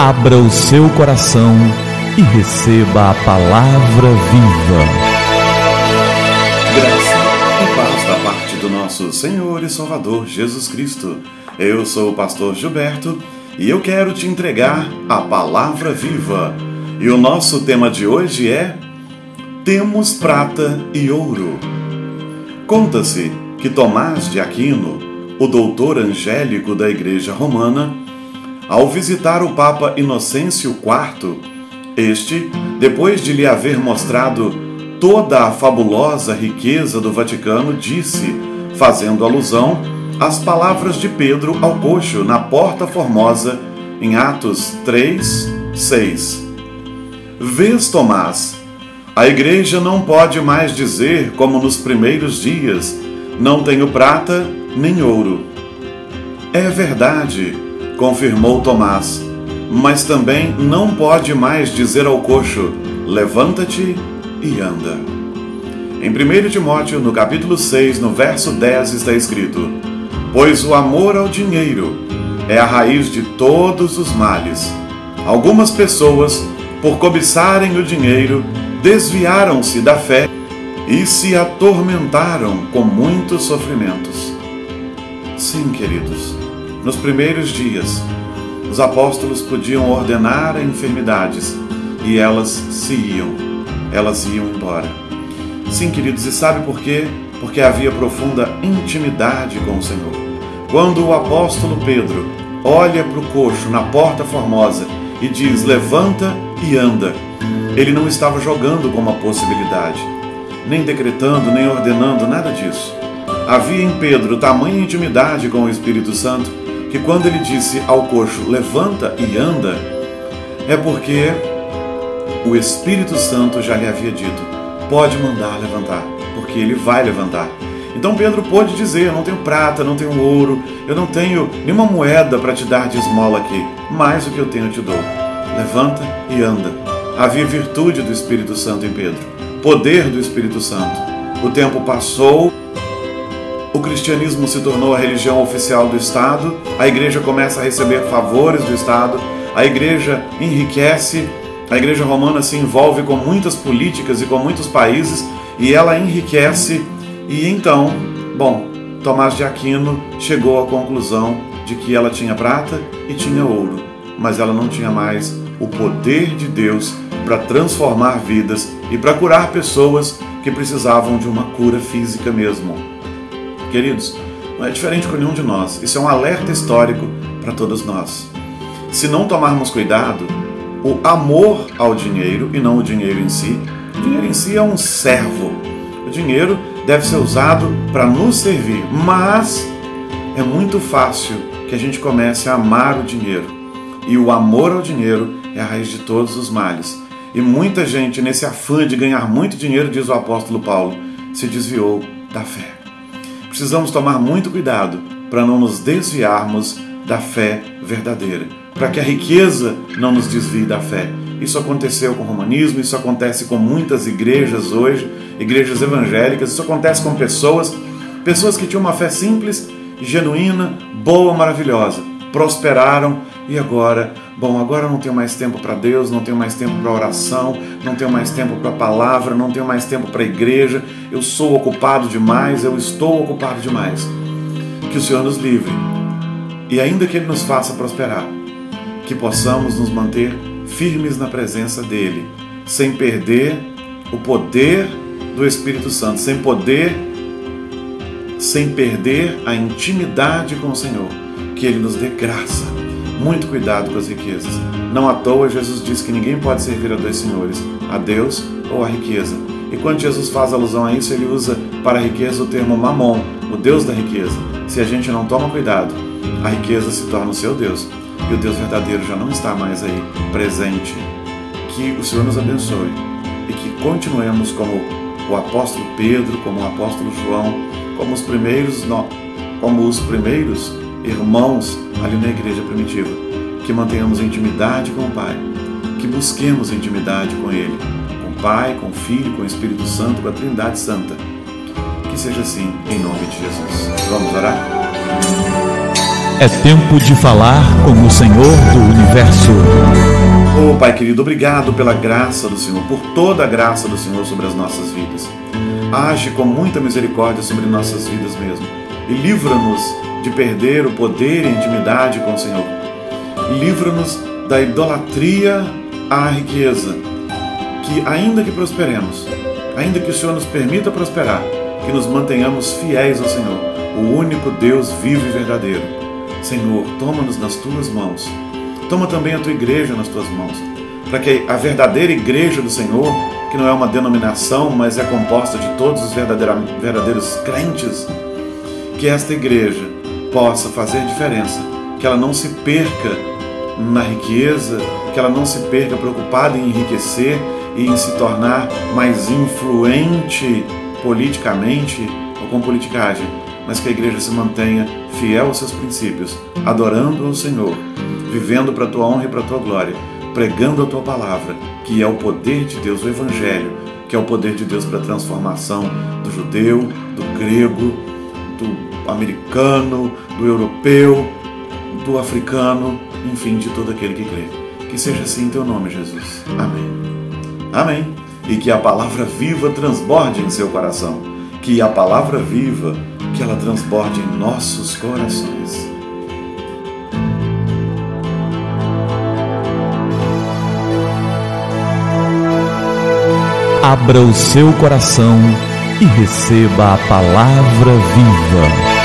Abra o seu coração e receba a palavra viva. Graça e paz da parte do nosso Senhor e Salvador Jesus Cristo. Eu sou o pastor Gilberto e eu quero te entregar a palavra viva. E o nosso tema de hoje é Temos prata e ouro. Conta-se que Tomás de Aquino, o doutor angélico da Igreja Romana, ao visitar o Papa Inocêncio IV, este, depois de lhe haver mostrado toda a fabulosa riqueza do Vaticano, disse, fazendo alusão às palavras de Pedro ao coxo na Porta Formosa, em Atos 3, 6. Vês, Tomás, a igreja não pode mais dizer, como nos primeiros dias, não tenho prata nem ouro. É verdade confirmou Tomás. Mas também não pode mais dizer ao coxo: levanta-te e anda. Em 1 Timóteo, no capítulo 6, no verso 10, está escrito: Pois o amor ao dinheiro é a raiz de todos os males. Algumas pessoas, por cobiçarem o dinheiro, desviaram-se da fé e se atormentaram com muitos sofrimentos. Sim, queridos nos primeiros dias, os apóstolos podiam ordenar enfermidades e elas se iam, elas iam embora. Sim, queridos, e sabe por quê? Porque havia profunda intimidade com o Senhor. Quando o apóstolo Pedro olha para o coxo na porta formosa e diz: Levanta e anda, ele não estava jogando com uma possibilidade, nem decretando, nem ordenando, nada disso. Havia em Pedro tamanha intimidade com o Espírito Santo que quando ele disse ao coxo, levanta e anda, é porque o Espírito Santo já lhe havia dito, pode mandar levantar, porque ele vai levantar. Então Pedro pôde dizer: Eu não tenho prata, não tenho ouro, eu não tenho nenhuma moeda para te dar de esmola aqui, mas o que eu tenho eu te dou. Levanta e anda. Havia virtude do Espírito Santo em Pedro, poder do Espírito Santo. O tempo passou, o cristianismo se tornou a religião oficial do Estado, a igreja começa a receber favores do Estado, a igreja enriquece, a igreja romana se envolve com muitas políticas e com muitos países e ela enriquece. E então, bom, Tomás de Aquino chegou à conclusão de que ela tinha prata e tinha ouro, mas ela não tinha mais o poder de Deus para transformar vidas e para curar pessoas que precisavam de uma cura física mesmo. Queridos, não é diferente com nenhum de nós. Isso é um alerta histórico para todos nós. Se não tomarmos cuidado, o amor ao dinheiro e não o dinheiro em si, o dinheiro em si é um servo. O dinheiro deve ser usado para nos servir, mas é muito fácil que a gente comece a amar o dinheiro. E o amor ao dinheiro é a raiz de todos os males. E muita gente, nesse afã de ganhar muito dinheiro, diz o apóstolo Paulo, se desviou da fé precisamos tomar muito cuidado para não nos desviarmos da fé verdadeira, para que a riqueza não nos desvie da fé. Isso aconteceu com o romanismo, isso acontece com muitas igrejas hoje, igrejas evangélicas, isso acontece com pessoas, pessoas que tinham uma fé simples, genuína, boa, maravilhosa, prosperaram e agora, bom, agora não tenho mais tempo para Deus, não tenho mais tempo para oração, não tenho mais tempo para a palavra, não tenho mais tempo para a igreja, eu sou ocupado demais, eu estou ocupado demais. Que o Senhor nos livre. E ainda que Ele nos faça prosperar, que possamos nos manter firmes na presença dEle, sem perder o poder do Espírito Santo, sem poder, sem perder a intimidade com o Senhor, que Ele nos dê graça muito cuidado com as riquezas. Não à toa Jesus diz que ninguém pode servir a dois senhores, a Deus ou a riqueza. E quando Jesus faz alusão a isso, ele usa para a riqueza o termo mamon, o Deus da riqueza. Se a gente não toma cuidado, a riqueza se torna o seu Deus e o Deus verdadeiro já não está mais aí presente. Que o Senhor nos abençoe e que continuemos como o apóstolo Pedro, como o apóstolo João, como os primeiros, como os primeiros irmãos ali na igreja primitiva, que mantenhamos intimidade com o Pai, que busquemos intimidade com Ele, com o Pai, com o Filho, com o Espírito Santo, com a Trindade Santa. Que seja assim, em nome de Jesus. Vamos orar? É tempo de falar com o Senhor do Universo. Oh, Pai querido, obrigado pela graça do Senhor, por toda a graça do Senhor sobre as nossas vidas. Age com muita misericórdia sobre nossas vidas mesmo e livra-nos de perder o poder e a intimidade com o Senhor. Livra-nos da idolatria à riqueza, que ainda que prosperemos, ainda que o Senhor nos permita prosperar, que nos mantenhamos fiéis ao Senhor, o único Deus vivo e verdadeiro Senhor, toma-nos nas tuas mãos. Toma também a tua igreja nas tuas mãos, para que a verdadeira igreja do Senhor, que não é uma denominação, mas é composta de todos os verdadeiros crentes, que esta igreja possa fazer diferença, que ela não se perca na riqueza, que ela não se perca preocupada em enriquecer e em se tornar mais influente politicamente ou com politicagem, mas que a igreja se mantenha fiel aos seus princípios, adorando ao Senhor, vivendo para a tua honra e para a tua glória, pregando a tua palavra, que é o poder de Deus, o Evangelho, que é o poder de Deus para a transformação do judeu, do grego, do americano, do europeu, do africano, enfim, de todo aquele que crê. Que seja assim em teu nome, Jesus. Amém. Amém. E que a palavra viva transborde em seu coração. Que a palavra viva que ela transborde em nossos corações. Abra o seu coração e receba a palavra viva.